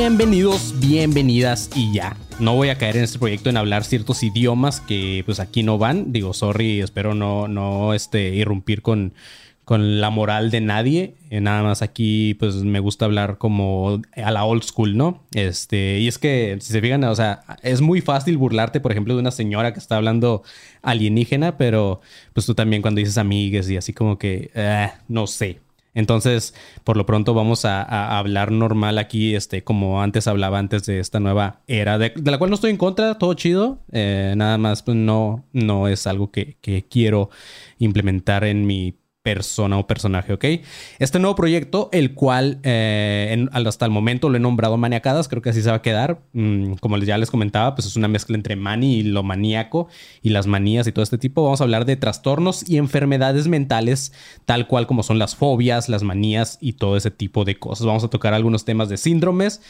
Bienvenidos, bienvenidas y ya. No voy a caer en este proyecto en hablar ciertos idiomas que pues aquí no van. Digo, sorry, espero no, no este, irrumpir con, con la moral de nadie. Eh, nada más aquí pues me gusta hablar como a la old school, ¿no? Este, y es que si se fijan, o sea, es muy fácil burlarte, por ejemplo, de una señora que está hablando alienígena, pero pues tú también cuando dices amigues y así como que, eh, no sé. Entonces, por lo pronto vamos a, hablar normal aquí, este, como antes hablaba antes de esta nueva era, de, la cual no estoy en contra, todo chido. Eh, nada más, pues no, no es algo que quiero implementar en mi persona o personaje, ¿ok? Este nuevo proyecto, el cual eh, hasta el momento lo he nombrado Maniacadas, creo que así se va a quedar. Mm, como ya les comentaba, pues es una mezcla entre mani y lo maníaco y las manías y todo este tipo. Vamos a hablar de trastornos y enfermedades mentales, tal cual como son las fobias, las manías y todo ese tipo de cosas. Vamos a tocar algunos temas de síndromes.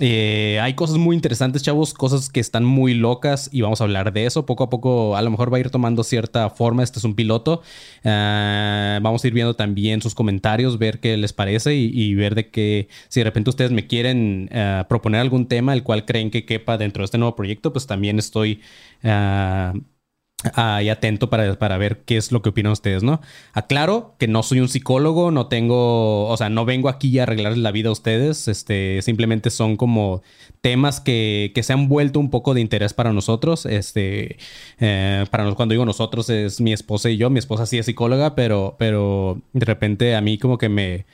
Eh, hay cosas muy interesantes, chavos, cosas que están muy locas y vamos a hablar de eso. Poco a poco, a lo mejor va a ir tomando cierta forma. Este es un piloto. Ah, vamos a ir viendo también sus comentarios, ver qué les parece y, ver de que si de repente ustedes me quieren ah, proponer algún tema el cual creen que quepa dentro de este nuevo proyecto, pues también estoy ah, ahí atento para, para ver qué es lo que opinan ustedes, ¿no? Aclaro que no soy un psicólogo, no tengo, o sea, no vengo aquí a arreglarles la vida a ustedes, este, simplemente son como temas que, que se han vuelto un poco de interés para nosotros, este, eh, para nos, cuando digo nosotros es mi esposa y yo, mi esposa sí es psicóloga, pero, pero de repente a mí como que me,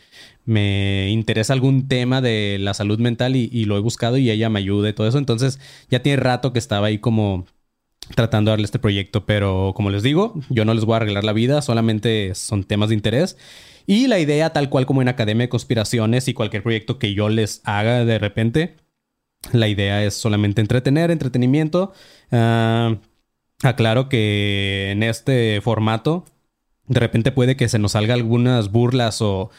me interesa algún tema de la salud mental y, y lo he buscado y ella me ayuda y todo eso, entonces ya tiene rato que estaba ahí como tratando de darle este proyecto, pero como les digo, yo no les voy a arreglar la vida, solamente son temas de interés. Y la idea, tal cual como en Academia de Conspiraciones y cualquier proyecto que yo les haga de repente, la idea es solamente entretener, entretenimiento. Ah, aclaro que en este formato, de repente puede que se nos salga algunas burlas o,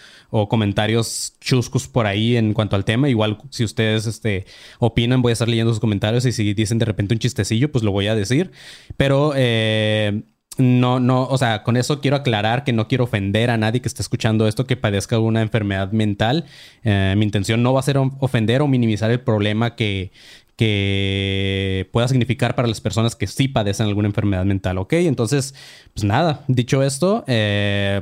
comentarios chuscos por ahí en cuanto al tema. Igual si ustedes este, opinan, voy a estar leyendo sus comentarios y si dicen de repente un chistecillo, pues lo voy a decir. Pero eh, no, no, o sea, con eso quiero aclarar que no quiero ofender a nadie que esté escuchando esto que padezca alguna enfermedad mental. Eh, mi intención no va a ser of- ofender o minimizar el problema que, que pueda significar para las personas que sí padecen alguna enfermedad mental, ¿ok? Entonces, pues nada, dicho esto, eh,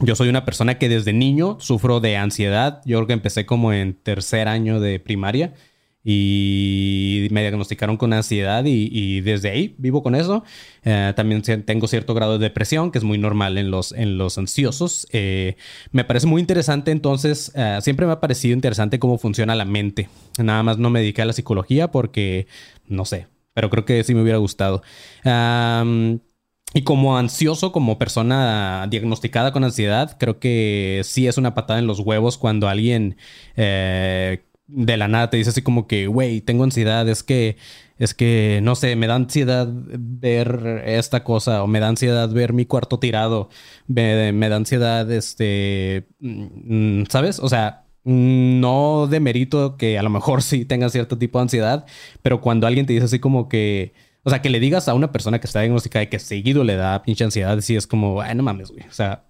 yo soy una persona que desde niño sufro de ansiedad. Yo creo que empecé como en tercer año de primaria y me diagnosticaron con ansiedad y, y desde ahí vivo con eso. Eh, también tengo cierto grado de depresión, que es muy normal en los, en los ansiosos. Eh, me parece muy interesante, entonces, eh, siempre me ha parecido interesante cómo funciona la mente. Nada más no me dediqué a la psicología porque, no sé, pero creo que sí me hubiera gustado. Y como ansioso, como persona diagnosticada con ansiedad, creo que sí es una patada en los huevos cuando alguien de la nada te dice así como que, güey, tengo ansiedad, es que, es que, no sé, me da ansiedad ver esta cosa o me da ansiedad ver mi cuarto tirado, me, da ansiedad, este, mm, ¿sabes? O sea, no demerito que a lo mejor sí tenga cierto tipo de ansiedad, pero cuando alguien te dice así como que, o sea, que le digas a una persona que está diagnosticada y que seguido le da pinche ansiedad, sí es como, ay, no mames, güey. O sea,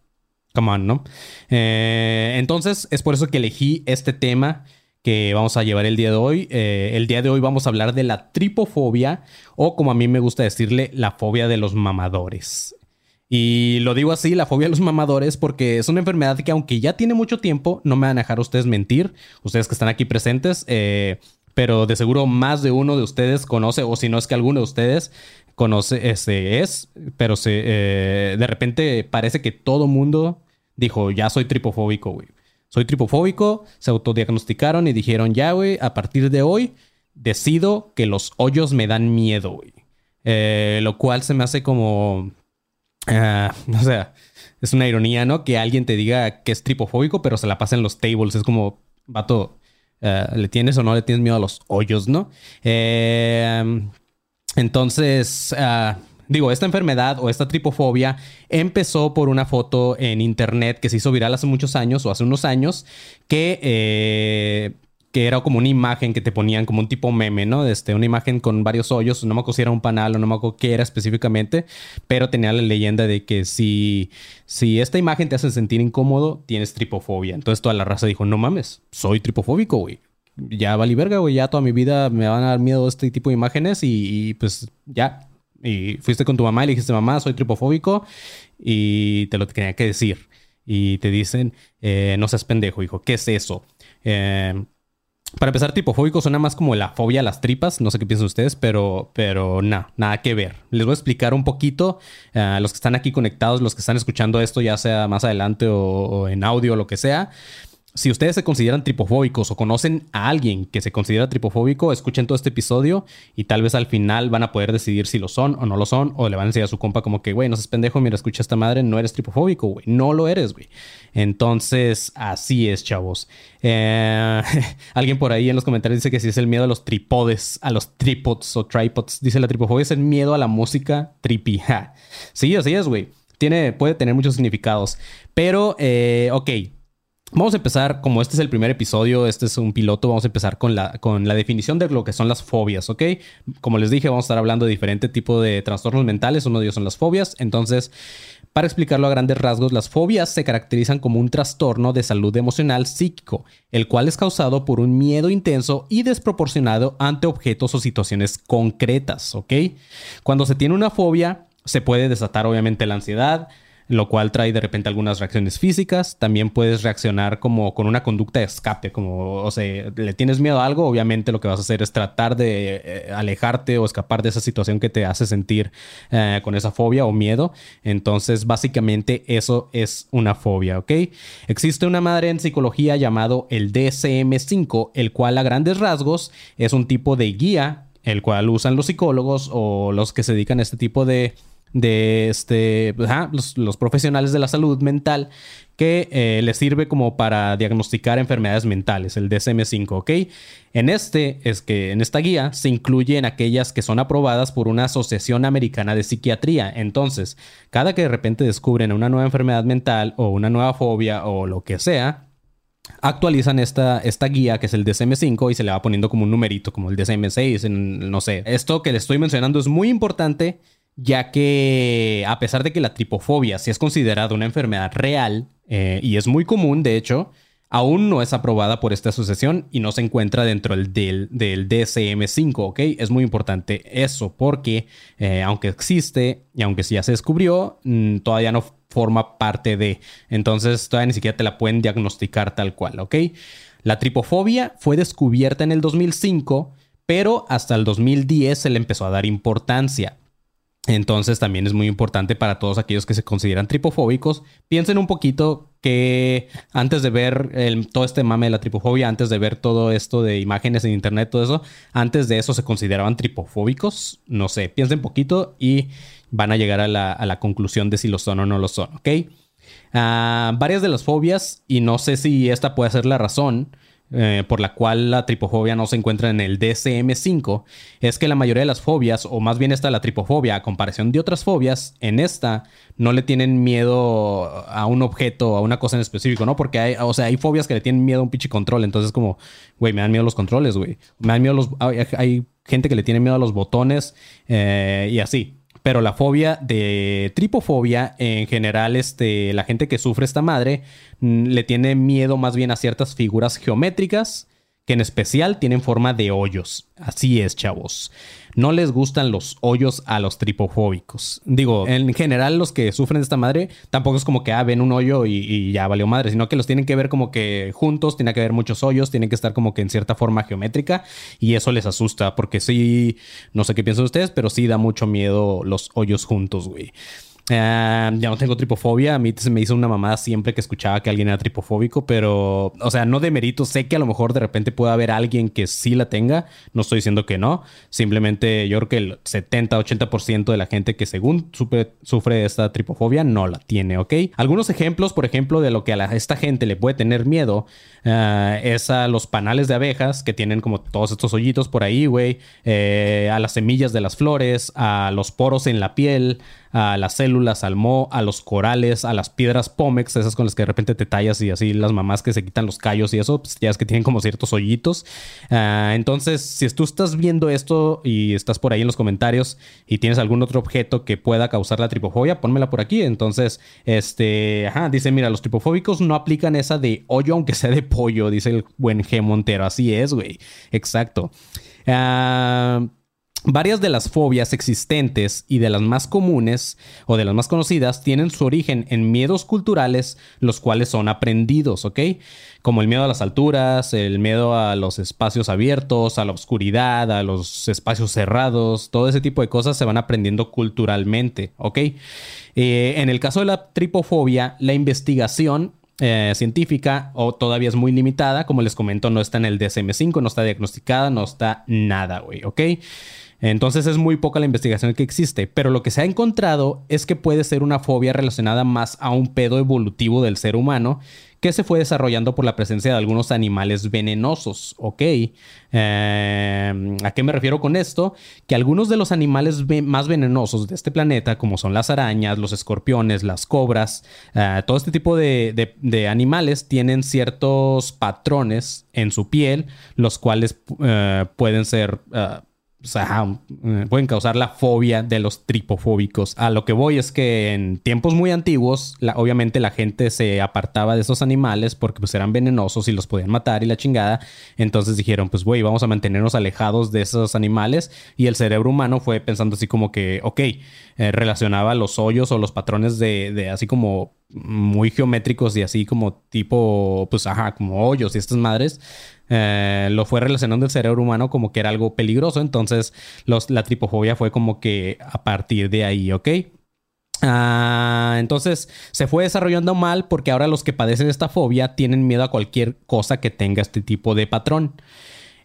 come on, ¿no? Eh, entonces, es por eso que elegí este tema que vamos a llevar el día de hoy. Eh, el día de hoy vamos a hablar de la tripofobia o como a mí me gusta decirle, la fobia de los mamadores. Y lo digo así, la fobia a los mamadores, porque es una enfermedad que aunque ya tiene mucho tiempo, no me van a dejar ustedes mentir, ustedes que están aquí presentes, eh, pero de seguro más de uno de ustedes conoce, o si no es que alguno de ustedes conoce, este, es, pero se, eh, de repente parece que todo mundo dijo, ya soy tripofóbico, güey. Soy tripofóbico, se autodiagnosticaron y dijeron, ya, güey, a partir de hoy decido que los hoyos me dan miedo, güey. Eh, lo cual se me hace como... ah, o sea, es una ironía, ¿no? Que alguien te diga que es tripofóbico, pero se la pasa en los tables. Es como, vato, eh, ¿le tienes o no le tienes miedo a los hoyos, no? Eh, entonces, ah, digo, esta enfermedad o esta tripofobia empezó por una foto en internet que se hizo viral hace muchos años o hace unos años que... eh, que era como una imagen que te ponían como un tipo meme, ¿no? Este, una imagen con varios hoyos, no me acuerdo si era un panal o no me acuerdo qué era específicamente, pero tenía la leyenda de que si, si esta imagen te hace sentir incómodo, tienes tripofobia. Entonces toda la raza dijo, no mames, soy tripofóbico, güey. Ya vali verga, güey, ya toda mi vida me van a dar miedo este tipo de imágenes y, pues ya. Y fuiste con tu mamá y le dijiste, mamá, soy tripofóbico y te lo tenía que decir. Y te dicen, eh, no seas pendejo, hijo, ¿qué es eso? Eh, para empezar, tripofóbico suena más como la fobia a las tripas. No sé qué piensan ustedes, pero, pero nada, nada que ver. Les voy a explicar un poquito eh, a los que están aquí conectados, los que están escuchando esto, ya sea más adelante o, o en audio o lo que sea. Si ustedes se consideran tripofóbicos o conocen a alguien que se considera tripofóbico, escuchen todo este episodio y tal vez al final van a poder decidir si lo son o no lo son. O le van a decir a su compa como que, güey, no seas pendejo, mira, escucha esta madre, no eres tripofóbico, güey. No lo eres, güey. Entonces, así es, chavos. Eh, alguien por ahí en los comentarios dice que si es el miedo a los tripodes, a los tripods o tripods. Dice la tripofobia es el miedo a la música trippy. Sí, así es, güey. Tiene, puede tener muchos significados. Pero, eh, ok. Vamos a empezar, como este es el primer episodio, este es un piloto, vamos a empezar con la, con la definición de lo que son las fobias, ¿ok? Como les dije, vamos a estar hablando de diferente tipo de trastornos mentales, uno de ellos son las fobias, entonces, para explicarlo a grandes rasgos, las fobias se caracterizan como un trastorno de salud emocional psíquico, el cual es causado por un miedo intenso y desproporcionado ante objetos o situaciones concretas, ¿ok? Cuando se tiene una fobia, se puede desatar obviamente la ansiedad, lo cual trae de repente algunas reacciones físicas. También puedes reaccionar como con una conducta de escape, como, o sea, le tienes miedo a algo, obviamente lo que vas a hacer es tratar de eh, alejarte o escapar de esa situación que te hace sentir eh, con esa fobia o miedo. Entonces, básicamente eso es una fobia, ¿ok? Existe una madre en psicología llamado el DSM5, el cual a grandes rasgos es un tipo de guía, el cual usan los psicólogos o los que se dedican a este tipo de de este, ajá, los, profesionales de la salud mental que eh, les sirve como para diagnosticar enfermedades mentales, el DSM5, ¿ok? En este, es que en esta guía se incluyen aquellas que son aprobadas por una asociación americana de psiquiatría. Entonces, cada que de repente descubren una nueva enfermedad mental o una nueva fobia o lo que sea, actualizan esta, esta guía que es el DSM5 y se le va poniendo como un numerito, como el DSM6, en, no sé. Esto que le estoy mencionando es muy importante ya que a pesar de que la tripofobia sí es considerada una enfermedad real eh, y es muy común, de hecho, aún no es aprobada por esta asociación y no se encuentra dentro del, del DSM5, ¿ok? Es muy importante eso porque eh, aunque existe y aunque ya se descubrió, mmm, todavía no forma parte de, entonces todavía ni siquiera te la pueden diagnosticar tal cual, ¿ok? La tripofobia fue descubierta en el 2005, pero hasta el 2010 se le empezó a dar importancia. Entonces también es muy importante para todos aquellos que se consideran tripofóbicos. Piensen un poquito que antes de ver el, todo este mame de la tripofobia, antes de ver todo esto de imágenes en internet, todo eso, antes de eso se consideraban tripofóbicos. No sé, piensen poquito y van a llegar a la, a la conclusión de si lo son o no lo son, ¿ok? Uh, varias de las fobias, y no sé si esta puede ser la razón, eh, por la cual la tripofobia no se encuentra en el DSM5 es que la mayoría de las fobias, o más bien esta la tripofobia, a comparación de otras fobias, en esta no le tienen miedo a un objeto, a una cosa en específico, ¿no? Porque hay, o sea, hay fobias que le tienen miedo a un pinche control, entonces como, güey, me dan miedo los controles, güey. Me dan miedo los... Hay, hay, gente que le tiene miedo a los botones eh, y así. Pero la fobia de tripofobia, en general, este, la gente que sufre esta madre le tiene miedo más bien a ciertas figuras geométricas que en especial tienen forma de hoyos. Así es, chavos. No les gustan los hoyos a los tripofóbicos. Digo, en general los que sufren de esta madre, tampoco es como que ah, ven un hoyo y, ya valió madre, sino que los tienen que ver como que juntos, tiene que haber muchos hoyos, tienen que estar como que en cierta forma geométrica y eso les asusta porque sí, no sé qué piensan ustedes, pero sí da mucho miedo los hoyos juntos, güey. Ah, ya no tengo tripofobia. A mí se me hizo una mamada siempre que escuchaba que alguien era tripofóbico, pero, o sea, no de mérito. Sé que a lo mejor de repente puede haber alguien que sí la tenga. No estoy diciendo que no. Simplemente yo creo que el 70-80% de la gente que según sufre, sufre esta tripofobia no la tiene, ¿ok? Algunos ejemplos, por ejemplo, de lo que a esta gente le puede tener miedo ah, es a los panales de abejas que tienen como todos estos hoyitos por ahí, güey. Eh, a las semillas de las flores, a los poros en la piel a las células, al mo, a los corales, a las piedras pómex, esas con las que de repente te tallas y así las mamás que se quitan los callos y eso, pues ya es que tienen como ciertos hoyitos. Ah, entonces, si tú estás viendo esto y estás por ahí en los comentarios y tienes algún otro objeto que pueda causar la tripofobia, pónmela por aquí. Entonces, este, ajá, dice, mira, los tripofóbicos no aplican esa de hoyo aunque sea de pollo, dice el buen G Montero. Así es, güey. Exacto. Ah... Varias de las fobias existentes y de las más comunes o de las más conocidas tienen su origen en miedos culturales, los cuales son aprendidos, ¿ok? Como el miedo a las alturas, el miedo a los espacios abiertos, a la oscuridad, a los espacios cerrados, todo ese tipo de cosas se van aprendiendo culturalmente, ¿ok? Eh, en el caso de la tripofobia, la investigación eh, científica o todavía es muy limitada. Como les comento, no está en el DSM5, no está diagnosticada, no está nada, güey, ¿ok? Entonces es muy poca la investigación que existe, pero lo que se ha encontrado es que puede ser una fobia relacionada más a un pedo evolutivo del ser humano que se fue desarrollando por la presencia de algunos animales venenosos, ¿ok? Em, ¿A qué me refiero con esto? Que algunos de los animales más venenosos de este planeta, como son las arañas, los escorpiones, las cobras, eh, todo este tipo de, animales tienen ciertos patrones en su piel, los cuales eh, pueden ser... O sea, eh, pueden causar la fobia de los tripofóbicos. A lo que voy es que en tiempos muy antiguos, obviamente la gente se apartaba de esos animales porque pues eran venenosos y los podían matar y la chingada. Entonces dijeron, pues güey, vamos a mantenernos alejados de esos animales. Y el cerebro humano fue pensando así como que, ok, eh, relacionaba los hoyos o los patrones de, de así como muy geométricos y así como tipo, pues ajá, como hoyos y estas madres eh, lo fue relacionando el cerebro humano como que era algo peligroso. Entonces, la tripofobia fue como que a partir de ahí, ¿ok? Ah, entonces se fue desarrollando mal porque ahora los que padecen esta fobia tienen miedo a cualquier cosa que tenga este tipo de patrón.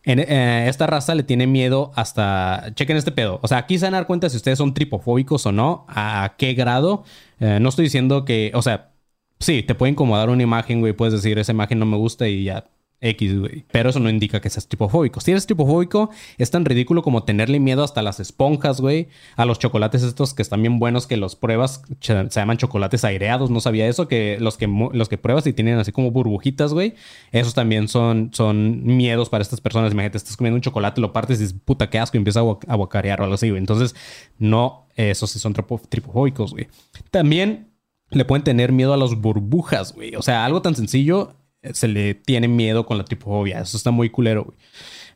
Eh, esta raza le tiene miedo hasta. Chequen este pedo. O sea, aquí se van a dar cuenta si ustedes son tripofóbicos o no, a qué grado. Eh, no estoy diciendo que. O sea, sí, te puede incomodar una imagen, güey. Puedes decir, esa imagen no me gusta y ya X, güey. Pero eso no indica que seas tripofóbico. Si eres tripofóbico, es tan ridículo como tenerle miedo hasta las esponjas, güey. A los chocolates estos que están bien buenos, que los pruebas, se llaman chocolates aireados. No sabía eso, que los que, los que pruebas y tienen así como burbujitas, güey. Esos también son, son miedos para estas personas. Imagínate, estás comiendo un chocolate, lo partes y dices, puta, qué asco, y empieza a guacarear o algo así, güey. Entonces, no, esos sí son tripofóbicos, güey. También le pueden tener miedo a las burbujas, güey. O sea, algo tan sencillo se le tiene miedo con la tripofobia. Eso está muy culero,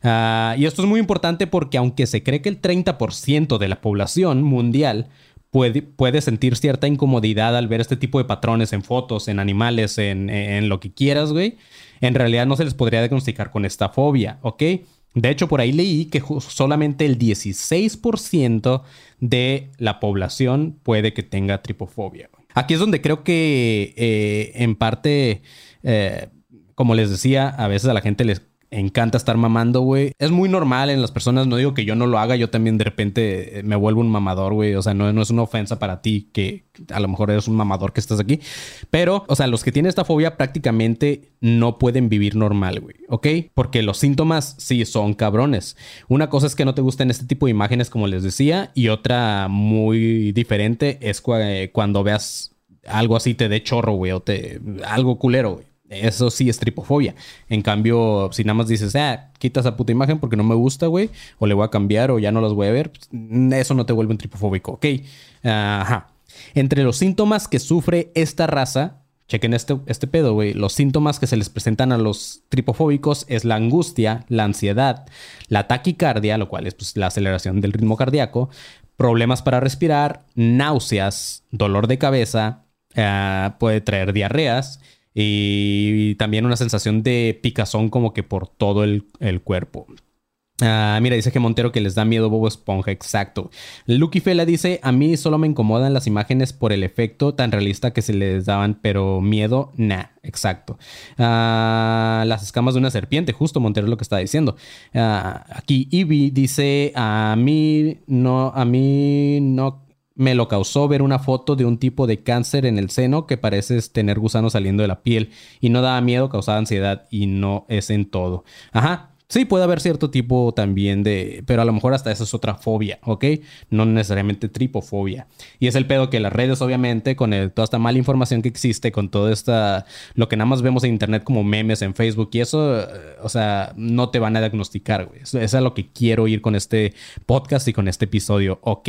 ah, y esto es muy importante porque aunque se cree que el 30% de la población mundial puede, puede, sentir cierta incomodidad al ver este tipo de patrones en fotos, en animales, en, lo que quieras, güey, en realidad no se les podría diagnosticar con esta fobia, ¿ok? De hecho, por ahí leí que solamente el 16% de la población puede que tenga tripofobia. Aquí es donde creo que eh, en parte eh, como les decía, a veces a la gente les encanta estar mamando, güey. Es muy normal en las personas, no digo que yo no lo haga, yo también de repente eh, me vuelvo un mamador, güey. O sea, no, es una ofensa para ti que a lo mejor eres un mamador que estás aquí. Pero, o sea, los que tienen esta fobia prácticamente no pueden vivir normal, güey. ¿Ok? Porque los síntomas sí son cabrones. Una cosa es que no te gusten este tipo de imágenes, como les decía, y otra muy diferente es eh, cuando veas algo así te dé chorro, güey, o te algo culero, güey. Eso sí es tripofobia. En cambio, si nada más dices, ah, quita esa puta imagen porque no me gusta, güey, o le voy a cambiar o ya no las voy a ver, pues, eso no te vuelve un tripofóbico, ¿ok? Ajá. Entre los síntomas que sufre esta raza, chequen este, este pedo, güey. Los síntomas que se les presentan a los tripofóbicos es la angustia, la ansiedad, la taquicardia, lo cual es pues, la aceleración del ritmo cardíaco, problemas para respirar, náuseas, dolor de cabeza, eh, puede traer diarreas y también una sensación de picazón como que por todo el, el cuerpo. Ah, mira, dice que Montero que les da miedo Bobo Esponja, exacto. Lucky Fela dice, a mí solo me incomodan las imágenes por el efecto tan realista que se les daban, pero miedo, nah, exacto. Ah, las escamas de una serpiente, justo Montero es lo que está diciendo. Ah, aquí Ivy dice, a mí no, a mí no me lo causó ver una foto de un tipo de cáncer en el seno que parece tener gusanos saliendo de la piel y no daba miedo, causaba ansiedad y no es en todo. Ajá, Sí, puede haber cierto tipo también de, pero a lo mejor hasta eso es otra fobia, ¿ok? No necesariamente tripofobia. Y es el pedo que las redes, obviamente, con toda esta mala información que existe, con todo esta, lo que nada más vemos en internet como memes en Facebook y eso, eh, o sea, no te van a diagnosticar, güey. Eso es a lo que quiero ir con este podcast y con este episodio, ¿ok?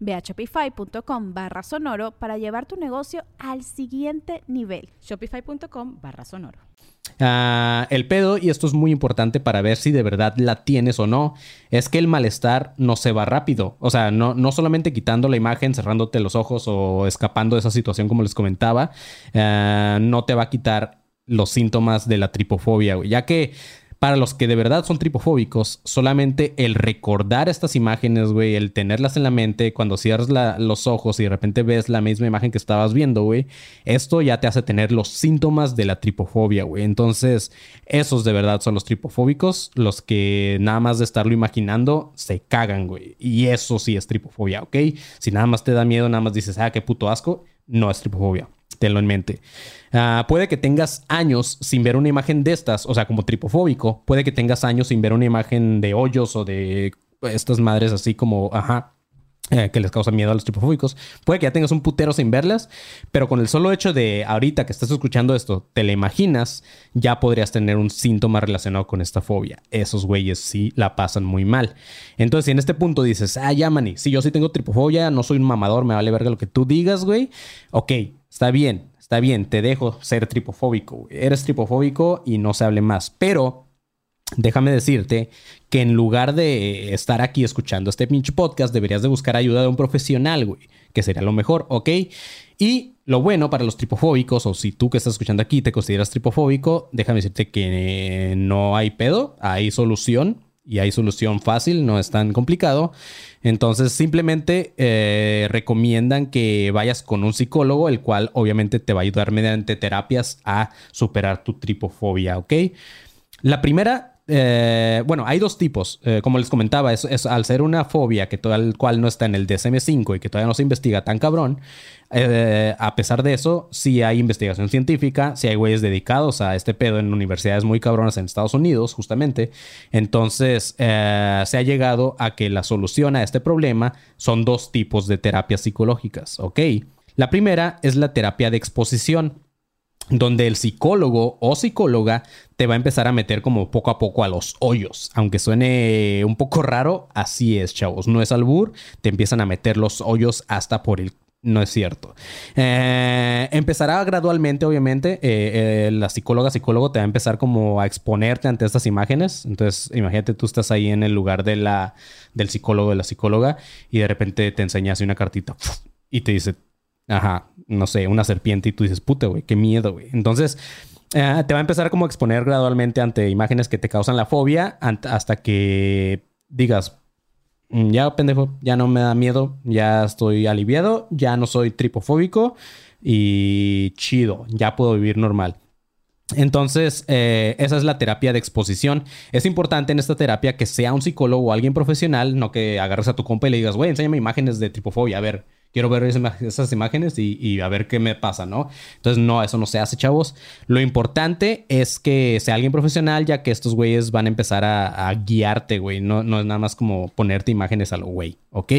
Ve a shopify.com barra sonoro para llevar tu negocio al siguiente nivel. Shopify.com barra sonoro. Ah, el pedo, y esto es muy importante para ver si de verdad la tienes o no, es que el malestar no se va rápido. O sea, no, no solamente quitando la imagen, cerrándote los ojos o escapando de esa situación como les comentaba, ah, no te va a quitar los síntomas de la tripofobia, ya que para los que de verdad son tripofóbicos, solamente el recordar estas imágenes, güey, el tenerlas en la mente, cuando cierras los ojos y de repente ves la misma imagen que estabas viendo, güey, esto ya te hace tener los síntomas de la tripofobia, güey. Entonces, esos de verdad son los tripofóbicos, los que nada más de estarlo imaginando se cagan, güey. Y eso sí es tripofobia, ¿ok? Si nada más te da miedo, nada más dices, ah, qué puto asco, no es tripofobia tenlo en mente. Ah, puede que tengas años sin ver una imagen de estas, o sea, como tripofóbico, puede que tengas años sin ver una imagen de hoyos o de estas madres así como, ajá, eh, que les causa miedo a los tripofóbicos. Puede que ya tengas un putero sin verlas, pero con el solo hecho de ahorita que estás escuchando esto, te la imaginas, ya podrías tener un síntoma relacionado con esta fobia. Esos güeyes sí la pasan muy mal. Entonces, si en este punto dices, ah, ya, mani, si yo sí tengo tripofobia, no soy un mamador, me vale verga lo que tú digas, güey. Ok, está bien, está bien, te dejo ser tripofóbico. Eres tripofóbico y no se hable más, pero déjame decirte que en lugar de estar aquí escuchando este pinche podcast, deberías de buscar ayuda de un profesional, güey, que sería lo mejor, ¿ok? Y lo bueno para los tripofóbicos, o si tú que estás escuchando aquí te consideras tripofóbico, déjame decirte que no hay pedo, hay solución y hay solución fácil, no es tan complicado. Entonces simplemente eh, recomiendan que vayas con un psicólogo, el cual obviamente te va a ayudar mediante terapias a superar tu tripofobia, ¿ok? La primera eh, bueno, hay dos tipos. Eh, como les comentaba, es, al ser una fobia que tal cual no está en el DSM-5 y que todavía no se investiga tan cabrón, eh, a pesar de eso, sí hay investigación científica, sí hay güeyes dedicados a este pedo en universidades muy cabronas en Estados Unidos, justamente. Entonces, se ha llegado a que la solución a este problema son dos tipos de terapias psicológicas, ¿ok? La primera es la terapia de exposición donde el psicólogo o psicóloga te va a empezar a meter como poco a poco a los hoyos. Aunque suene un poco raro, así es, chavos. No es albur, te empiezan a meter los hoyos hasta por el... No es cierto. Eh, empezará gradualmente, obviamente. Eh, eh, la psicóloga, psicólogo te va a empezar como a exponerte ante estas imágenes. Entonces, imagínate, tú estás ahí en el lugar de la, del psicólogo, de la psicóloga, y de repente te enseña así una cartita y te dice, ajá, no sé, una serpiente y tú dices, puta, güey, qué miedo, güey. Entonces, te va a empezar como a exponer gradualmente ante imágenes que te causan la fobia hasta que digas, ya pendejo, ya no me da miedo, ya estoy aliviado, ya no soy tripofóbico y chido, ya puedo vivir normal. Entonces, eh, esa es la terapia de exposición. Es importante en esta terapia que sea un psicólogo o alguien profesional, no que agarres a tu compa y le digas, güey, enséñame imágenes de tripofobia, a ver, quiero ver esas imágenes y, a ver qué me pasa, ¿no? Entonces, no, eso no se hace, chavos. Lo importante es que sea alguien profesional, ya que estos güeyes van a empezar a, guiarte, güey. No, no es nada más como ponerte imágenes a lo güey, ¿ok?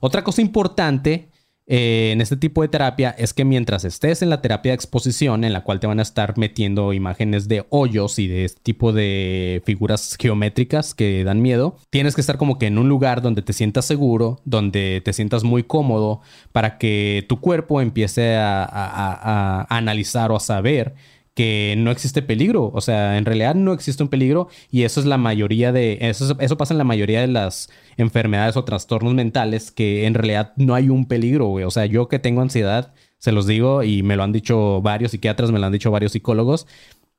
Otra cosa importante eh, en este tipo de terapia es que mientras estés en la terapia de exposición, en la cual te van a estar metiendo imágenes de hoyos y de este tipo de figuras geométricas que dan miedo, tienes que estar como que en un lugar donde te sientas seguro, donde te sientas muy cómodo, para que tu cuerpo empiece a analizar o a saber que no existe peligro. O sea, en realidad no existe un peligro y eso es la mayoría de... Eso, eso pasa en la mayoría de las enfermedades o trastornos mentales que en realidad no hay un peligro, güey. O sea, yo que tengo ansiedad, se los digo y me lo han dicho varios psiquiatras, me lo han dicho varios psicólogos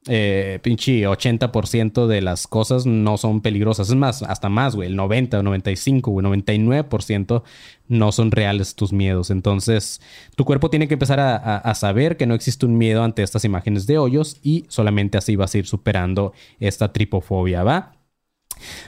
eh, pinche 80% de las cosas no son peligrosas. Es más, hasta más, güey. El 90, 95, güey, 99% no son reales tus miedos. Entonces, tu cuerpo tiene que empezar a, saber que no existe un miedo ante estas imágenes de hoyos y solamente así vas a ir superando esta tripofobia, ¿va?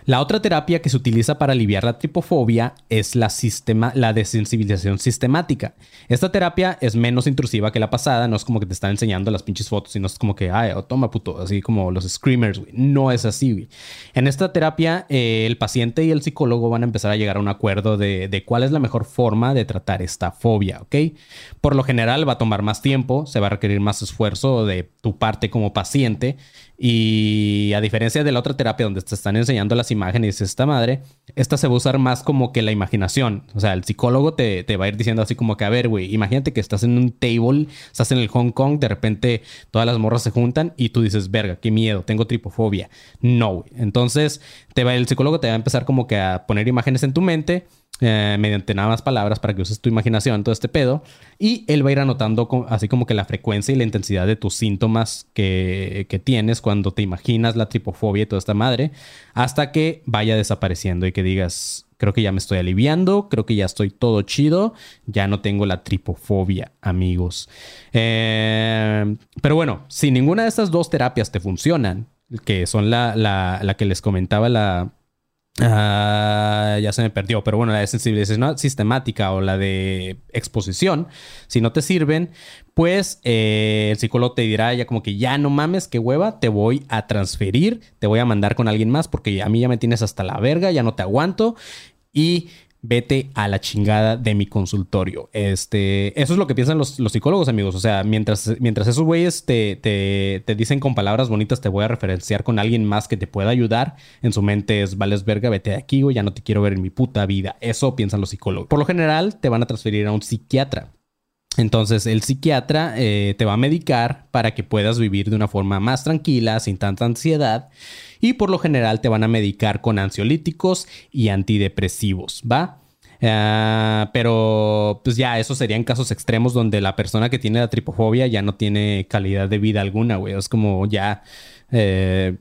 La otra terapia que se utiliza para aliviar la tripofobia es la, sistema, la desensibilización sistemática. Esta terapia es menos intrusiva que la pasada, no es como que te están enseñando las pinches fotos, sino es como que, ay, oh, toma puto, así como los screamers, güey. No es así, güey. En esta terapia, eh, el paciente y el psicólogo van a empezar a llegar a un acuerdo de, de cuál es la mejor forma de tratar esta fobia, ¿ok? Por lo general va a tomar más tiempo, se va a requerir más esfuerzo de tu parte como paciente y a diferencia de la otra terapia donde te están enseñando las imágenes, esta madre, esta se va a usar más como que la imaginación. O sea, el psicólogo te, va a ir diciendo así como que, a ver, güey, imagínate que estás en un table, estás en el Hong Kong, de repente todas las morras se juntan y tú dices, verga, qué miedo, tengo tripofobia. No, güey. Entonces, te va, el psicólogo te va a empezar como que a poner imágenes en tu mente eh, mediante nada más palabras para que uses tu imaginación, todo este pedo. Y él va a ir anotando así como que la frecuencia y la intensidad de tus síntomas que, que, tienes cuando te imaginas la tripofobia y toda esta madre, hasta que vaya desapareciendo y que digas, creo que ya me estoy aliviando, creo que ya estoy todo chido, ya no tengo la tripofobia, amigos. Eh, pero bueno, si ninguna de estas dos terapias te funcionan, que son la, la, la que les comentaba la Ah, ya se me perdió, pero bueno, la de sensibilización sistemática o la de exposición, si no te sirven, pues eh, el psicólogo te dirá ya como que ya no mames, qué hueva, te voy a transferir, te voy a mandar con alguien más porque a mí ya me tienes hasta la verga, ya no te aguanto y vete a la chingada de mi consultorio. Este, eso es lo que piensan los, psicólogos, amigos. O sea, mientras, mientras esos güeyes te, te, dicen con palabras bonitas, te voy a referenciar con alguien más que te pueda ayudar. En su mente es, vales verga, vete de aquí, güey, ya no te quiero ver en mi puta vida. Eso piensan los psicólogos. Por lo general, te van a transferir a un psiquiatra. Entonces el psiquiatra eh, te va a medicar para que puedas vivir de una forma más tranquila, sin tanta ansiedad. Y por lo general te van a medicar con ansiolíticos y antidepresivos, ¿va? Ah, pero pues ya, eso serían casos extremos donde la persona que tiene la tripofobia ya no tiene calidad de vida alguna, güey. Es como ya... Eh,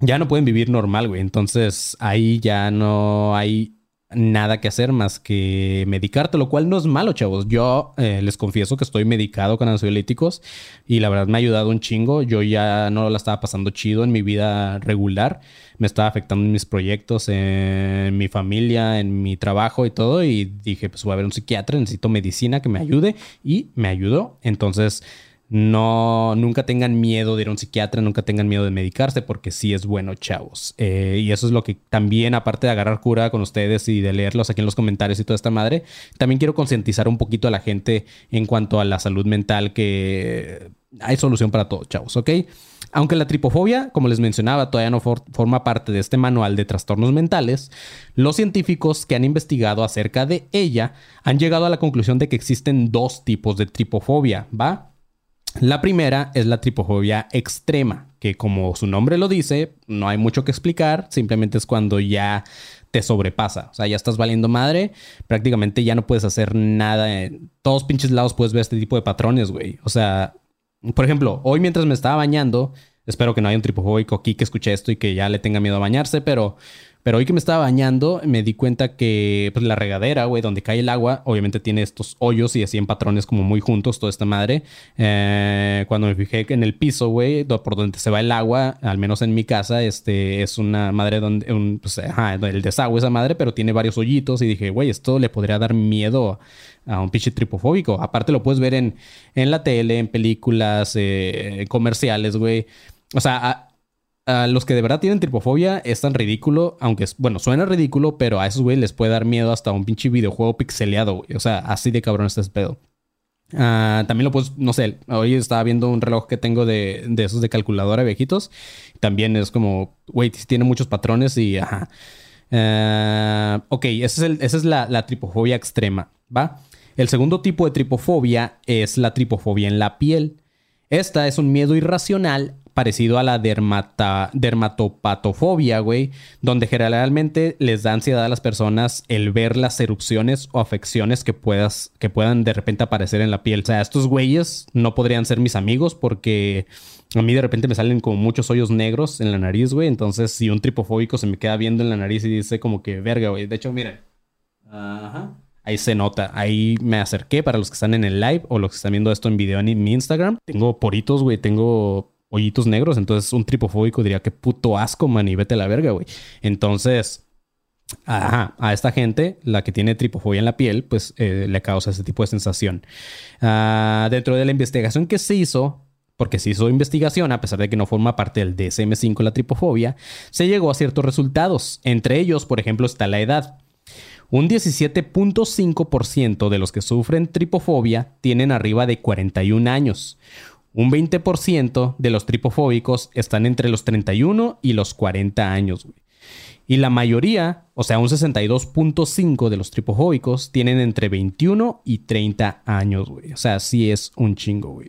ya no pueden vivir normal, güey. Entonces ahí ya no hay nada que hacer más que medicarte, lo cual no es malo, chavos. Yo eh, les confieso que estoy medicado con ansiolíticos y la verdad me ha ayudado un chingo. Yo ya no la estaba pasando chido en mi vida regular. Me estaba afectando en mis proyectos, en mi familia, en mi trabajo y todo. Y dije, pues voy a ver un psiquiatra, necesito medicina que me ayude. Y me ayudó. Entonces no, nunca tengan miedo de ir a un psiquiatra, nunca tengan miedo de medicarse, porque sí es bueno, chavos. Eh, y eso es lo que también, aparte de agarrar cura con ustedes y de leerlos aquí en los comentarios y toda esta madre, también quiero concientizar un poquito a la gente en cuanto a la salud mental, que hay solución para todo, chavos, ¿ok? Aunque la tripofobia, como les mencionaba, todavía no forma parte de este manual de trastornos mentales, los científicos que han investigado acerca de ella han llegado a la conclusión de que existen dos tipos de tripofobia, ¿va? La primera es la tripofobia extrema, que como su nombre lo dice, no hay mucho que explicar, simplemente es cuando ya te sobrepasa, o sea, ya estás valiendo madre, prácticamente ya no puedes hacer nada, en todos pinches lados puedes ver este tipo de patrones, güey. O sea, por ejemplo, hoy mientras me estaba bañando, espero que no haya un tripofóbico aquí que escuche esto y que ya le tenga miedo a bañarse, pero Pero hoy que me estaba bañando, me di cuenta que pues, la regadera, güey, donde cae el agua, obviamente tiene estos hoyos y así en patrones como muy juntos, toda esta madre. Eh, cuando me fijé en el piso, güey, por donde se va el agua, al menos en mi casa, este es una madre donde, un, pues, ajá, el desagüe esa madre, pero tiene varios hoyitos y dije, güey, esto le podría dar miedo a un pinche tripofóbico. Aparte lo puedes ver en, en la tele, en películas, eh, comerciales, güey. O sea, a, los que de verdad tienen tripofobia es tan ridículo, aunque, bueno, suena ridículo, pero a esos, güey, les puede dar miedo hasta un pinche videojuego pixeleado, güey. O sea, así de cabrón está ese pedo. Ah, también lo puedes, no sé, hoy estaba viendo un reloj que tengo de, de esos de calculadora viejitos. También es como, güey, tiene muchos patrones y, ajá. Ah, ok, esa es, esa es la, la tripofobia extrema, ¿va? El segundo tipo de tripofobia es la tripofobia en la piel. Esta es un miedo irracional parecido a la dermatopatofobia, güey, donde generalmente les da ansiedad a las personas el ver las erupciones o afecciones que, puedas, que puedan de repente aparecer en la piel. O sea, estos güeyes no podrían ser mis amigos porque a mí de repente me salen como muchos hoyos negros en la nariz, güey. Entonces, si un tripofóbico se me queda viendo en la nariz y dice como que verga, güey. De hecho, miren. Ajá. Ahí se nota. Ahí me acerqué para los que están en el live o los que están viendo esto en video en mi Instagram. Tengo poritos, güey. Tengo hoyitos negros. Entonces, un tripofóbico diría que puto asco, man. Y vete a la verga, güey. Entonces, Ajá, a esta gente, la que tiene tripofobia en la piel, pues eh, le causa ese tipo de sensación. Ah, dentro de la investigación que se hizo, porque se hizo investigación, a pesar de que no forma parte del DSM5 la tripofobia, se llegó a ciertos resultados. Entre ellos, por ejemplo, está la edad. Un 17.5% de los que sufren tripofobia tienen arriba de 41 años. Un 20% de los tripofóbicos están entre los 31 y los 40 años. Y la mayoría, o sea, un 62.5 de los tripofóbicos tienen entre 21 y 30 años, güey. O sea, sí es un chingo, güey.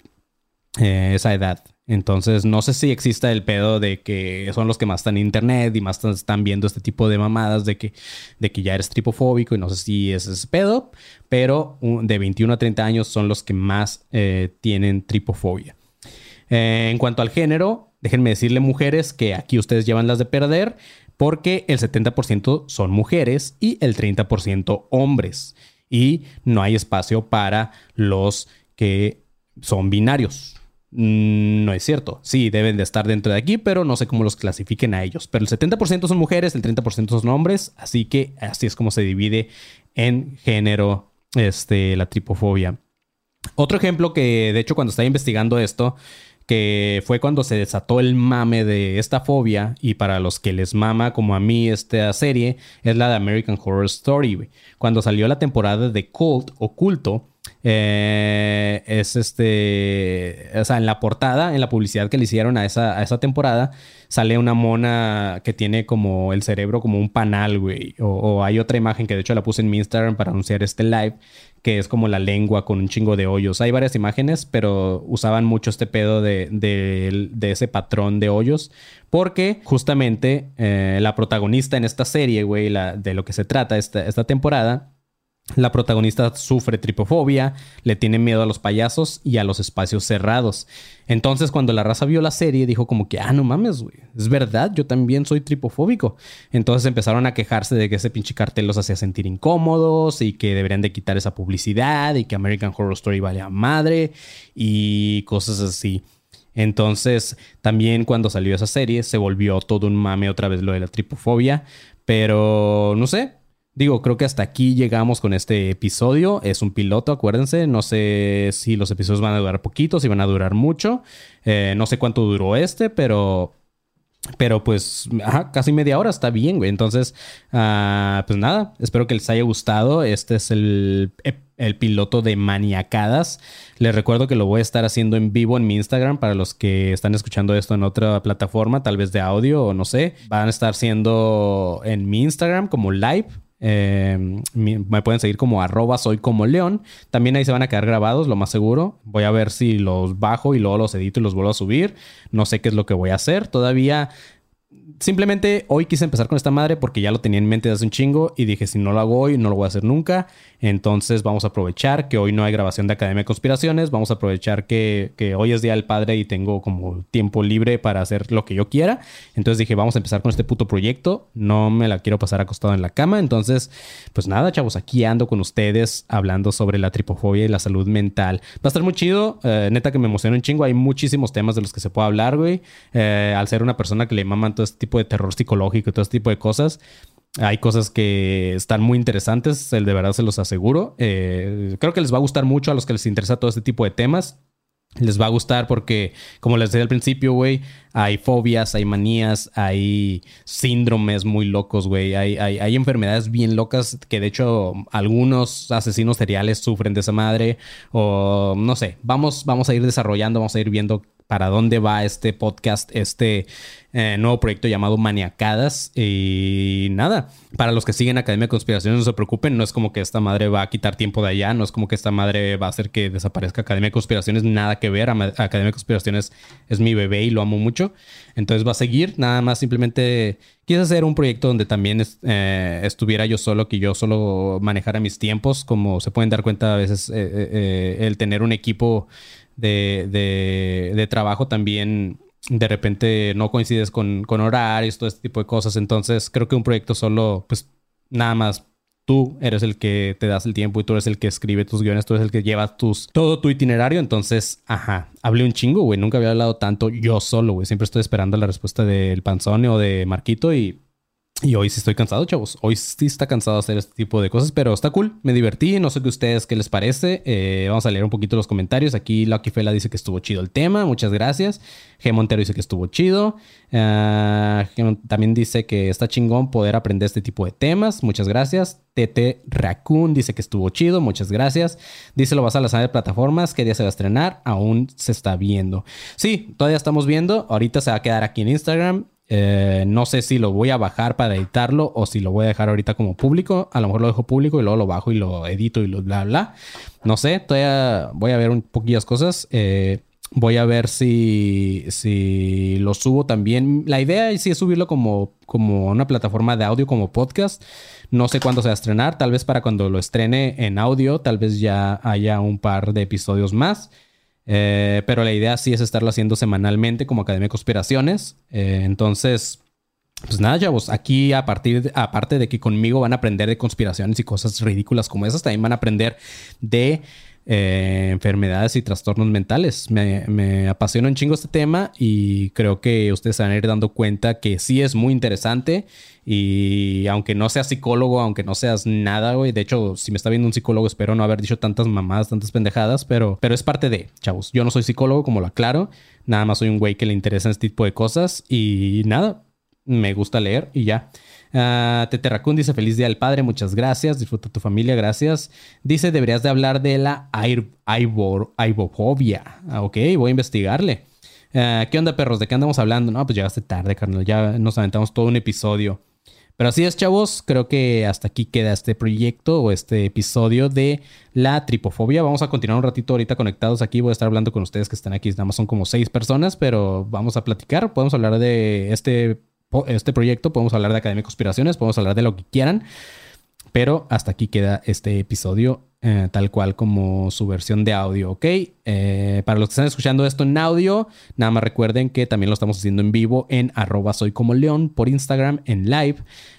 Eh, esa edad. Entonces, no sé si exista el pedo de que son los que más están en internet y más están viendo este tipo de mamadas de que, de que ya eres tripofóbico y no sé si es ese pedo, pero de 21 a 30 años son los que más eh, tienen tripofobia. Eh, en cuanto al género, déjenme decirle mujeres que aquí ustedes llevan las de perder porque el 70% son mujeres y el 30% hombres. Y no hay espacio para los que son binarios. Mm, no es cierto. Sí, deben de estar dentro de aquí, pero no sé cómo los clasifiquen a ellos. Pero el 70% son mujeres, el 30% son hombres, así que así es como se divide en género este, la tripofobia. Otro ejemplo que, de hecho, cuando estaba investigando esto, que fue cuando se desató el mame de esta fobia, y para los que les mama, como a mí, esta serie, es la de American Horror Story. Cuando salió la temporada de Cult o Culto, eh, es este, o sea, en la portada, en la publicidad que le hicieron a esa, a esa temporada, sale una mona que tiene como el cerebro como un panal, güey. O, hay otra imagen que de hecho la puse en mi Instagram para anunciar este live, que es como la lengua con un chingo de hoyos. Hay varias imágenes, pero usaban mucho este pedo de, de, ese patrón de hoyos. Porque justamente eh, la protagonista en esta serie, güey, de lo que se trata esta, esta temporada, la protagonista sufre tripofobia, le tiene miedo a los payasos y a los espacios cerrados. Entonces, cuando la raza vio la serie, dijo como que, ah, no mames, güey, es verdad, yo también soy tripofóbico. Entonces empezaron a quejarse de que ese pinche cartel los hacía sentir incómodos y que deberían de quitar esa publicidad y que American Horror Story vale a madre y cosas así. Entonces, también cuando salió esa serie, se volvió todo un mame otra vez lo de la tripofobia. Pero, no sé, Digo, creo que hasta aquí llegamos con este episodio. Es un piloto, acuérdense. No sé si los episodios van a durar poquito, si van a durar mucho. Eh, no sé cuánto duró este, pero pero pues, casi media hora está bien, güey. Entonces, ah, pues nada, espero que les haya gustado. Este es el, el, piloto de Maniacadas. Les recuerdo que lo voy a estar haciendo en vivo en mi Instagram para los que están escuchando esto en otra plataforma, tal vez de audio o no sé. Van a estar siendo en mi Instagram como live Em, me pueden seguir como arroba soy como león. También ahí se van a quedar grabados, lo más seguro. Voy a ver si los bajo y luego los edito y los vuelvo a subir. No sé qué es lo que voy a hacer. Todavía simplemente hoy quise empezar con esta madre porque ya lo tenía en mente desde hace un chingo y dije, si no lo hago hoy, no lo voy a hacer nunca. Entonces vamos a aprovechar que hoy no hay grabación de Academia de Conspiraciones, vamos a aprovechar que, que hoy es Día del Padre y tengo como tiempo libre para hacer lo que yo quiera. Entonces dije, vamos a empezar con este puto proyecto, no me la quiero pasar acostado en la cama. Entonces, pues nada, chavos, aquí ando con ustedes hablando sobre la tripofobia y la salud mental. Va a estar muy chido, eh, neta que me emociona un chingo, hay muchísimos temas de los que se puede hablar, güey. Eh, al ser una persona que le maman todo este tipo de terror psicológico y todo este tipo de cosas, hay cosas que están muy interesantes, el de verdad se los aseguro. Eh, creo que les va a gustar mucho a los que les interesa todo este tipo de temas. Les va a gustar porque, como les decía al principio, güey, hay fobias, hay manías, hay síndromes muy locos, güey. Hay, hay, hay, enfermedades bien locas que, de hecho, algunos asesinos seriales sufren de esa madre. O no sé, vamos, vamos a ir desarrollando, vamos a ir viendo para dónde va este podcast, este eh, nuevo proyecto llamado Maniacadas. Y nada, para los que siguen Academia de Conspiraciones, no se preocupen, no es como que esta madre va a quitar tiempo de allá, no es como que esta madre va a hacer que desaparezca Academia de Conspiraciones, nada que ver. Academia de Conspiraciones es mi bebé y lo amo mucho. Entonces va a seguir, nada más simplemente quise hacer un proyecto donde también eh, estuviera yo solo, que yo solo manejara mis tiempos, como se pueden dar cuenta a veces eh, el tener un equipo de, de, trabajo también de repente no coincides con, con, horarios, todo este tipo de cosas. Entonces creo que un proyecto solo, pues nada más tú eres el que te das el tiempo y tú eres el que escribe tus guiones, tú eres el que lleva tus, todo tu itinerario. Entonces, ajá, hablé un chingo, güey. Nunca había hablado tanto yo solo, güey. Siempre estoy esperando la respuesta del Panzone o de Marquito y y hoy sí estoy cansado, chavos. Hoy sí está cansado hacer este tipo de cosas, pero está cool. Me divertí. No sé qué ustedes, qué les parece. Eh, vamos a leer un poquito los comentarios. Aquí Lucky Fela dice que estuvo chido el tema. Muchas gracias. G. Montero dice que estuvo chido. Uh, también dice que está chingón poder aprender este tipo de temas. Muchas gracias. TT Raccoon dice que estuvo chido. Muchas gracias. Dice lo vas a lanzar de plataformas. ¿Qué día se va a estrenar? Aún se está viendo. Sí, todavía estamos viendo. Ahorita se va a quedar aquí en Instagram. Eh, no sé si lo voy a bajar para editarlo o si lo voy a dejar ahorita como público. A lo mejor lo dejo público y luego lo bajo y lo edito y lo bla bla. No sé, todavía voy a ver un poquillas cosas. Eh, voy a ver si, si lo subo también. La idea sí es subirlo como, como una plataforma de audio, como podcast. No sé cuándo se va a estrenar. Tal vez para cuando lo estrene en audio, tal vez ya haya un par de episodios más. Eh, pero la idea sí es estarlo haciendo semanalmente como Academia de Conspiraciones. Eh, entonces, pues nada, chavos, aquí a partir aparte de que conmigo van a aprender de conspiraciones y cosas ridículas como esas, también van a aprender de eh, enfermedades y trastornos mentales. Me, me, apasiona un chingo este tema y creo que ustedes se van a ir dando cuenta que sí es muy interesante y aunque no seas psicólogo, aunque no seas nada, güey, de hecho, si me está viendo un psicólogo, espero no haber dicho tantas mamadas, tantas pendejadas, pero, pero es parte de, chavos. Yo no soy psicólogo, como lo aclaro, nada más soy un güey que le interesa este tipo de cosas y nada, me gusta leer y ya. Uh, Tete Raccoon dice feliz día del padre, muchas gracias, disfruta tu familia, gracias. Dice deberías de hablar de la aibofobia. Ah, ok, voy a investigarle. Uh, ¿Qué onda perros? ¿De qué andamos hablando? No, pues llegaste tarde, carnal. Ya nos aventamos todo un episodio. Pero así es, chavos. Creo que hasta aquí queda este proyecto o este episodio de la tripofobia. Vamos a continuar un ratito ahorita conectados aquí. Voy a estar hablando con ustedes que están aquí. Nada más son como seis personas, pero vamos a platicar. Podemos hablar de este este proyecto, podemos hablar de Academia de Conspiraciones, podemos hablar de lo que quieran, pero hasta aquí queda este episodio eh, tal cual como su versión de audio, ¿ok? Eh, para los que están escuchando esto en audio, nada más recuerden que también lo estamos haciendo en vivo en arroba soy como león por Instagram en live.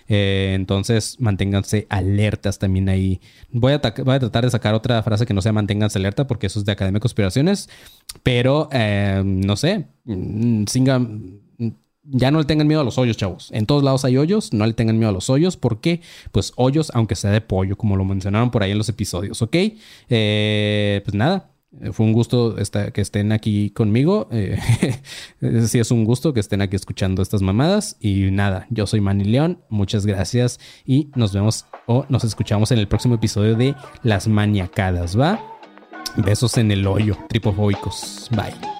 Eh, entonces manténganse alertas también ahí. Voy a, voy a, tratar de sacar otra frase que no sea manténganse alerta porque eso es de Academia de Conspiraciones, pero no sé, mm, sigan ya no le tengan miedo a los hoyos, chavos. En todos lados hay hoyos, no le tengan miedo a los hoyos. ¿Por qué? Pues hoyos, aunque sea de pollo, como lo mencionaron por ahí en los episodios, ¿ok? Eh, pues nada, eh, fue un gusto que estén aquí conmigo. Eh, sí, es un gusto que estén aquí escuchando estas mamadas. Y nada, yo soy Manny León. Muchas gracias y nos vemos o nos escuchamos en el próximo episodio de Las Maniacadas, ¿va? Besos en el hoyo, tripofóbicos. Bye.